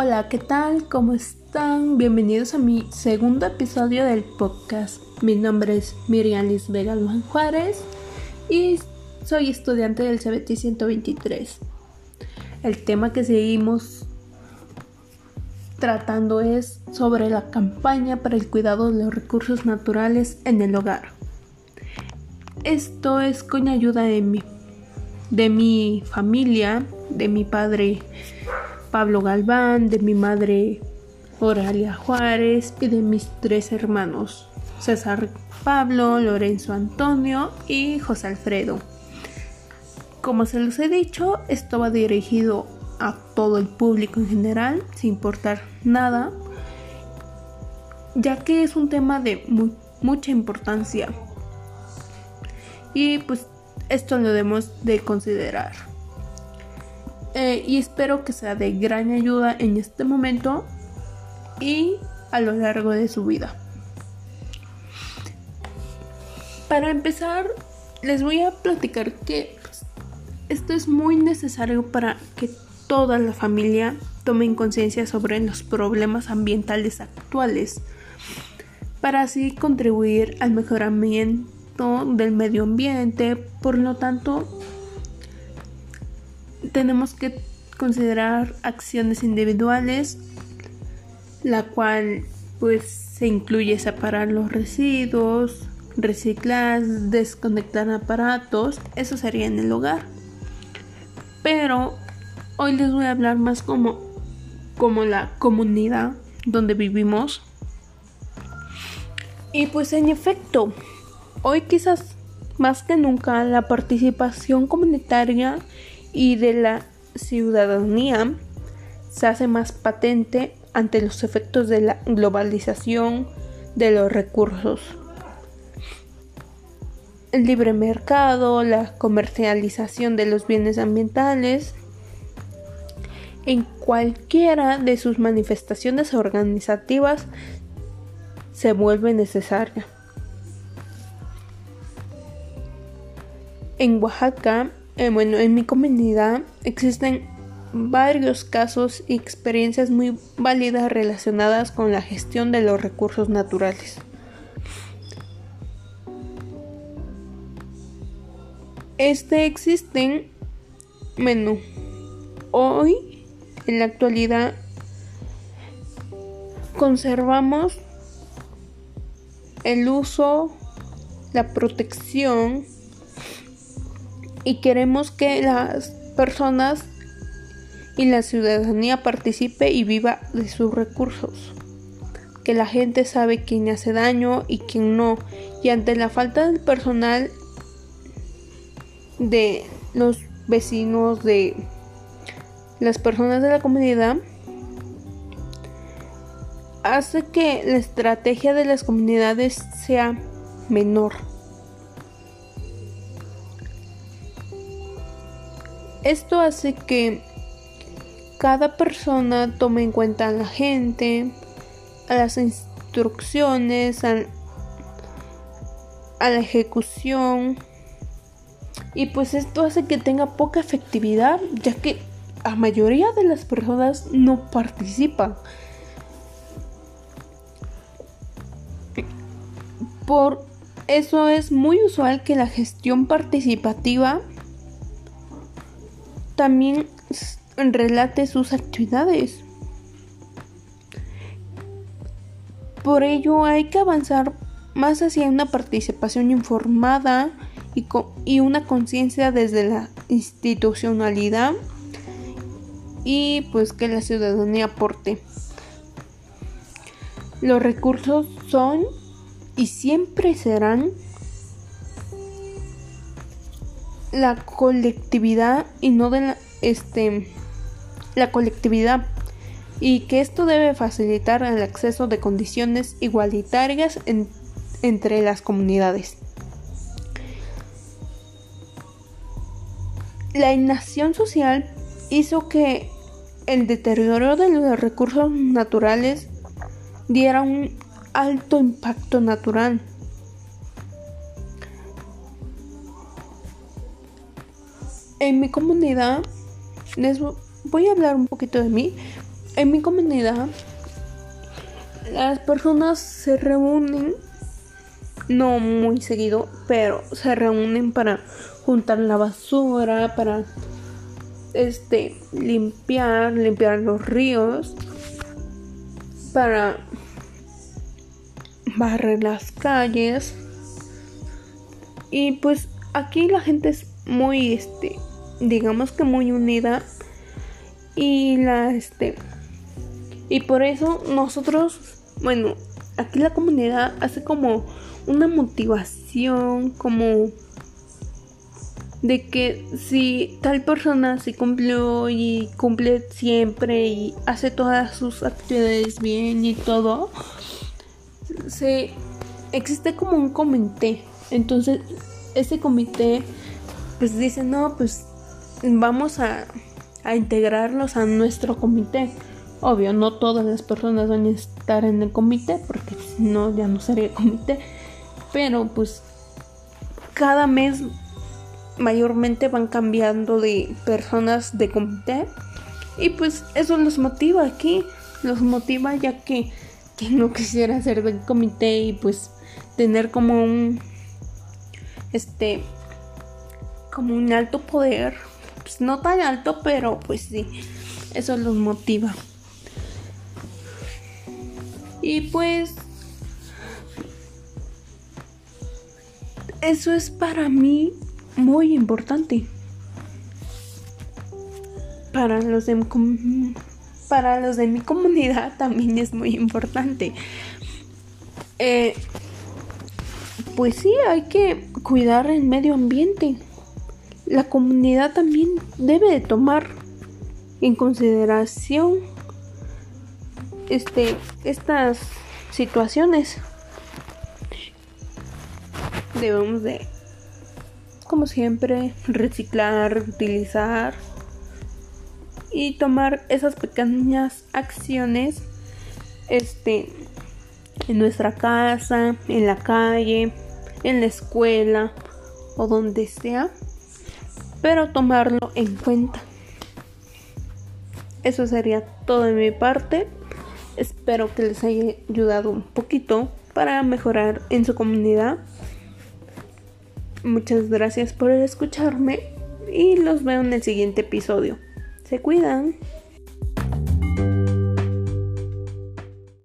Hola, ¿qué tal? ¿Cómo están? Bienvenidos a mi segundo episodio del podcast. Mi nombre es Miriam Liz Vega y soy estudiante del CBT 123. El tema que seguimos tratando es sobre la campaña para el cuidado de los recursos naturales en el hogar. Esto es con ayuda de mi, de mi familia, de mi padre Pablo Galván, de mi madre Oralia Juárez y de mis tres hermanos, César Pablo, Lorenzo Antonio y José Alfredo. Como se los he dicho, esto va dirigido a todo el público en general, sin importar nada, ya que es un tema de mucha importancia. Y pues esto lo debemos de considerar. Eh, y espero que sea de gran ayuda en este momento y a lo largo de su vida. Para empezar, les voy a platicar que esto es muy necesario para que toda la familia tomen conciencia sobre los problemas ambientales actuales, para así contribuir al mejoramiento del medio ambiente. Por lo tanto, tenemos que considerar acciones individuales, la cual pues se incluye separar los residuos, reciclar, desconectar aparatos, eso sería en el hogar. Pero hoy les voy a hablar más como, como la comunidad donde vivimos. Y pues en efecto, hoy quizás más que nunca la participación comunitaria y de la ciudadanía se hace más patente ante los efectos de la globalización de los recursos. El libre mercado, la comercialización de los bienes ambientales, en cualquiera de sus manifestaciones organizativas se vuelve necesaria. En Oaxaca, eh, bueno, en mi comunidad existen varios casos y experiencias muy válidas relacionadas con la gestión de los recursos naturales. Este existen, bueno, hoy en la actualidad conservamos el uso, la protección, y queremos que las personas y la ciudadanía participe y viva de sus recursos. Que la gente sabe quién hace daño y quién no. Y ante la falta del personal de los vecinos, de las personas de la comunidad, hace que la estrategia de las comunidades sea menor. Esto hace que cada persona tome en cuenta a la gente, a las instrucciones, a, la ejecución. Y pues esto hace que tenga poca efectividad, ya que la mayoría de las personas no participan. Por eso es muy usual que la gestión participativa también relate sus actividades. Por ello hay que avanzar más hacia una participación informada y, y una conciencia desde la institucionalidad y pues que la ciudadanía aporte. Los recursos son y siempre serán la colectividad y no de la, este, la colectividad y que esto debe facilitar el acceso de condiciones igualitarias entre las comunidades. La inacción social hizo que el deterioro de los recursos naturales diera un alto impacto natural en mi comunidad, les voy a hablar un poquito de mí. en mi comunidad las personas se reúnen no muy seguido, pero se reúnen para juntar la basura, para este limpiar, limpiar los ríos, para barrer las calles. Y pues aquí la gente es muy este digamos que muy unida y la este y por eso nosotros bueno aquí la comunidad hace como una motivación como de que si tal persona se cumplió y cumple siempre y hace todas sus actividades bien y todo, se existe como un comité. Entonces, ese comité pues dice, "No, pues vamos a a integrarlos a nuestro comité." Obvio, no todas las personas van a estar en el comité porque si no ya no sería comité. Pero pues cada mes mayormente van cambiando de personas de comité. Y pues eso los motiva aquí, los motiva ya que quien no quisiera ser del comité y pues tener como un este como un alto poder, pues no tan alto, pero pues sí, eso los motiva. Y pues Eso es para mí muy importante. Para los de, para los de mi comunidad también es muy importante. Eh, pues sí, hay que cuidar el medio ambiente. La comunidad también debe de tomar en consideración este, estas situaciones. Debemos de, como siempre, reciclar, utilizar y tomar esas pequeñas acciones este en nuestra casa, en la calle, en la escuela o donde sea, pero tomarlo en cuenta. Eso sería todo de mi parte. Espero que les haya ayudado un poquito para mejorar en su comunidad. Muchas gracias por escucharme y los veo en el siguiente episodio. Se cuidan.